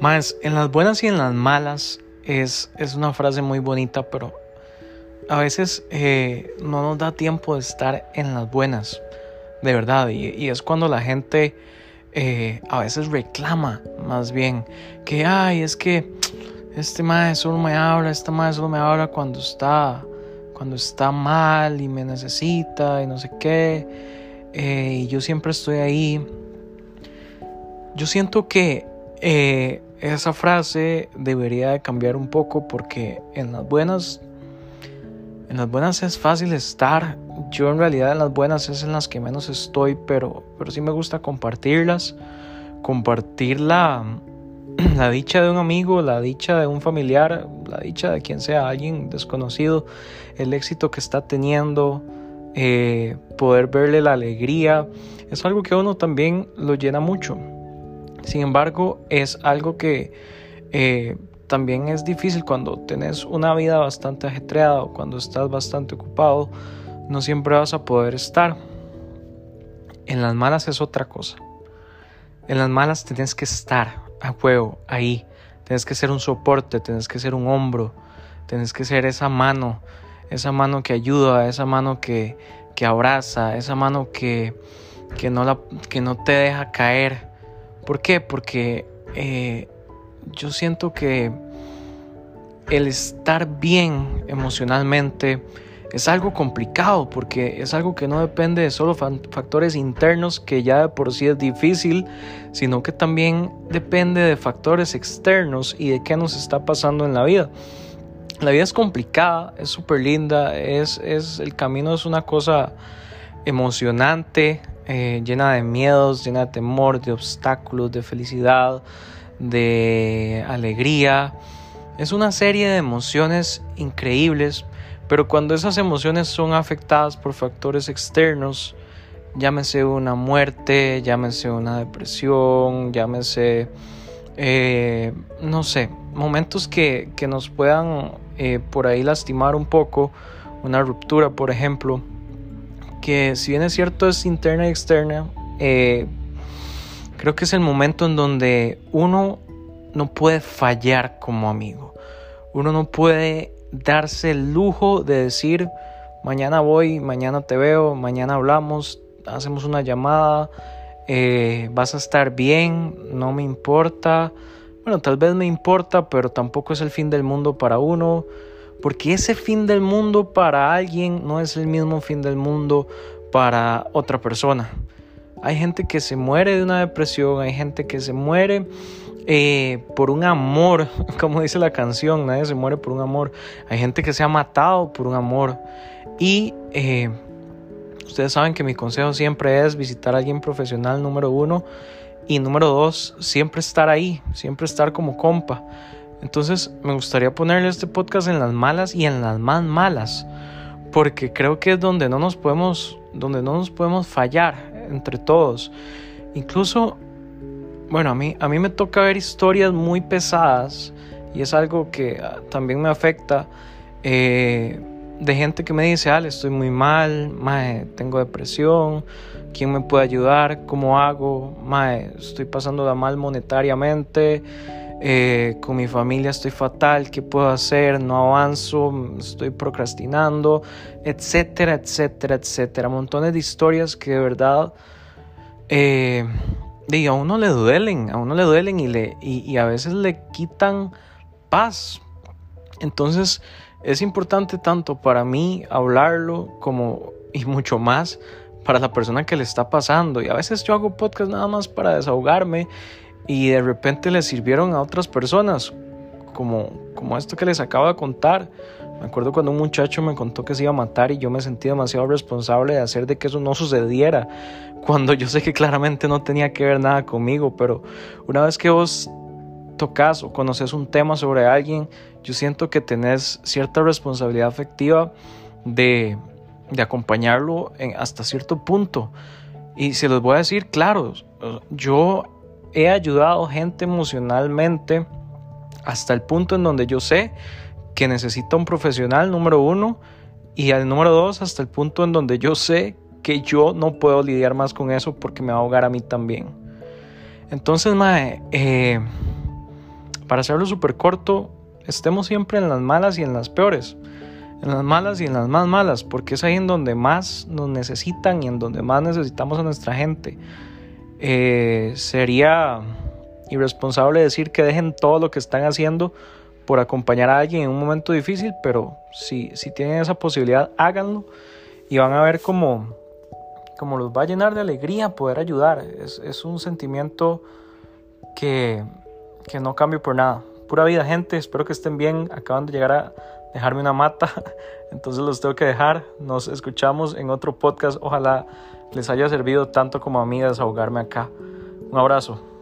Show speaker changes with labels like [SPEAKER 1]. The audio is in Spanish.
[SPEAKER 1] Más, en las buenas y en las malas es, es una frase muy bonita, pero a veces eh, no nos da tiempo de estar en las buenas, de verdad. Y, es cuando la gente eh, a veces reclama, más bien, que, ay, es que este maestro solo me habla, esta madre solo me habla cuando está, cuando está mal y me necesita y no sé qué. Eh, y yo siempre estoy ahí. Yo siento que esa frase debería de cambiar un poco porque en las buenas en las buenas es fácil estar. Yo en realidad en las buenas es en las que menos estoy, pero, pero sí me gusta compartirlas. Compartir la, dicha de un amigo, la dicha de un familiar, la dicha de quien sea, alguien desconocido, el éxito que está teniendo, eh, poder verle la alegría. Es algo que a uno también lo llena mucho. Sin embargo, es algo que eh, también es difícil cuando tenés una vida bastante ajetreada o cuando estás bastante ocupado, no siempre vas a poder estar. En las malas es otra cosa. En las malas tenés que estar a juego, ahí. Tienes que ser un soporte, tienes que ser un hombro, tienes que ser esa mano, esa mano que ayuda, esa mano que, que abraza, esa mano que, que, no la, que no te deja caer. ¿Por qué? Porque eh, yo siento que el estar bien emocionalmente es algo complicado porque es algo que no depende de solo factores internos que ya de por sí es difícil, sino que también depende de factores externos y de qué nos está pasando en la vida. La vida es complicada, es súper linda, es, es, el camino es una cosa emocionante, eh, llena de miedos, llena de temor, de obstáculos, de felicidad, de alegría. Es una serie de emociones increíbles, pero cuando esas emociones son afectadas por factores externos, llámese una muerte, llámese una depresión, llámese, eh, no sé, momentos que, nos puedan eh, por ahí lastimar un poco, una ruptura, por ejemplo, que si bien es cierto es interna y externa, eh, Creo que es el momento en donde uno no puede fallar como amigo. Uno no puede darse el lujo de decir, mañana voy, mañana te veo, mañana hablamos, hacemos una llamada, eh, vas a estar bien, no me importa. Bueno, tal vez me importa, pero tampoco es el fin del mundo para uno, porque ese fin del mundo para alguien no es el mismo fin del mundo para otra persona. Hay gente que se muere de una depresión, hay gente que se muere eh, por un amor, como dice la canción, nadie se muere por un amor. Hay gente que se ha matado por un amor. Y eh, ustedes saben que mi consejo siempre es visitar a alguien profesional, número uno. Y número dos, siempre estar ahí, siempre estar como compa. Entonces me gustaría ponerle este podcast en las malas y en las más malas. Porque creo que es donde no nos podemos, donde no nos podemos fallar entre todos. Incluso, bueno, a mí, a mí me toca ver historias muy pesadas y es algo que ah, también me afecta. Eh, de gente que me dice, Ale, estoy muy mal, mae, tengo depresión, ¿quién me puede ayudar? ¿Cómo hago? Mae, estoy pasándola mal monetariamente, eh, con mi familia estoy fatal, ¿qué puedo hacer? No avanzo, estoy procrastinando, etcétera, etcétera, etcétera. Montones de historias que de verdad eh, a uno le duelen, a uno le duelen y, le, y, a veces le quitan paz. Entonces es importante tanto para mí hablarlo como y mucho más para la persona que le está pasando. Y a veces yo hago podcast nada más para desahogarme y de repente le sirvieron a otras personas, como, como esto que les acabo de contar. Me acuerdo cuando un muchacho me contó que se iba a matar y yo me sentí demasiado responsable de hacer de que eso no sucediera, cuando yo sé que claramente no tenía que ver nada conmigo, pero una vez que vos tocas o conoces un tema sobre alguien, yo siento que tenés cierta responsabilidad afectiva de, de acompañarlo hasta cierto punto. Y se los voy a decir claro, yo he ayudado gente emocionalmente hasta el punto en donde yo sé que necesita un profesional número uno y al número dos hasta el punto en donde yo sé que yo no puedo lidiar más con eso porque me va a ahogar a mí también. Entonces, mae, eh, para hacerlo súper corto, estemos siempre en las malas y en las peores. En las malas y en las más malas, porque es ahí en donde más nos necesitan y en donde más necesitamos a nuestra gente. Eh, sería irresponsable decir que dejen todo lo que están haciendo por acompañar a alguien en un momento difícil, pero si, si tienen esa posibilidad, háganlo y van a ver cómo, cómo los va a llenar de alegría poder ayudar. Es, es un sentimiento que, que no cambio por nada. Pura vida, gente. Espero que estén bien. Acaban de llegar a dejarme una mata. Entonces los tengo que dejar. Nos escuchamos en otro podcast. Ojalá les haya servido tanto como a mí desahogarme acá. Un abrazo.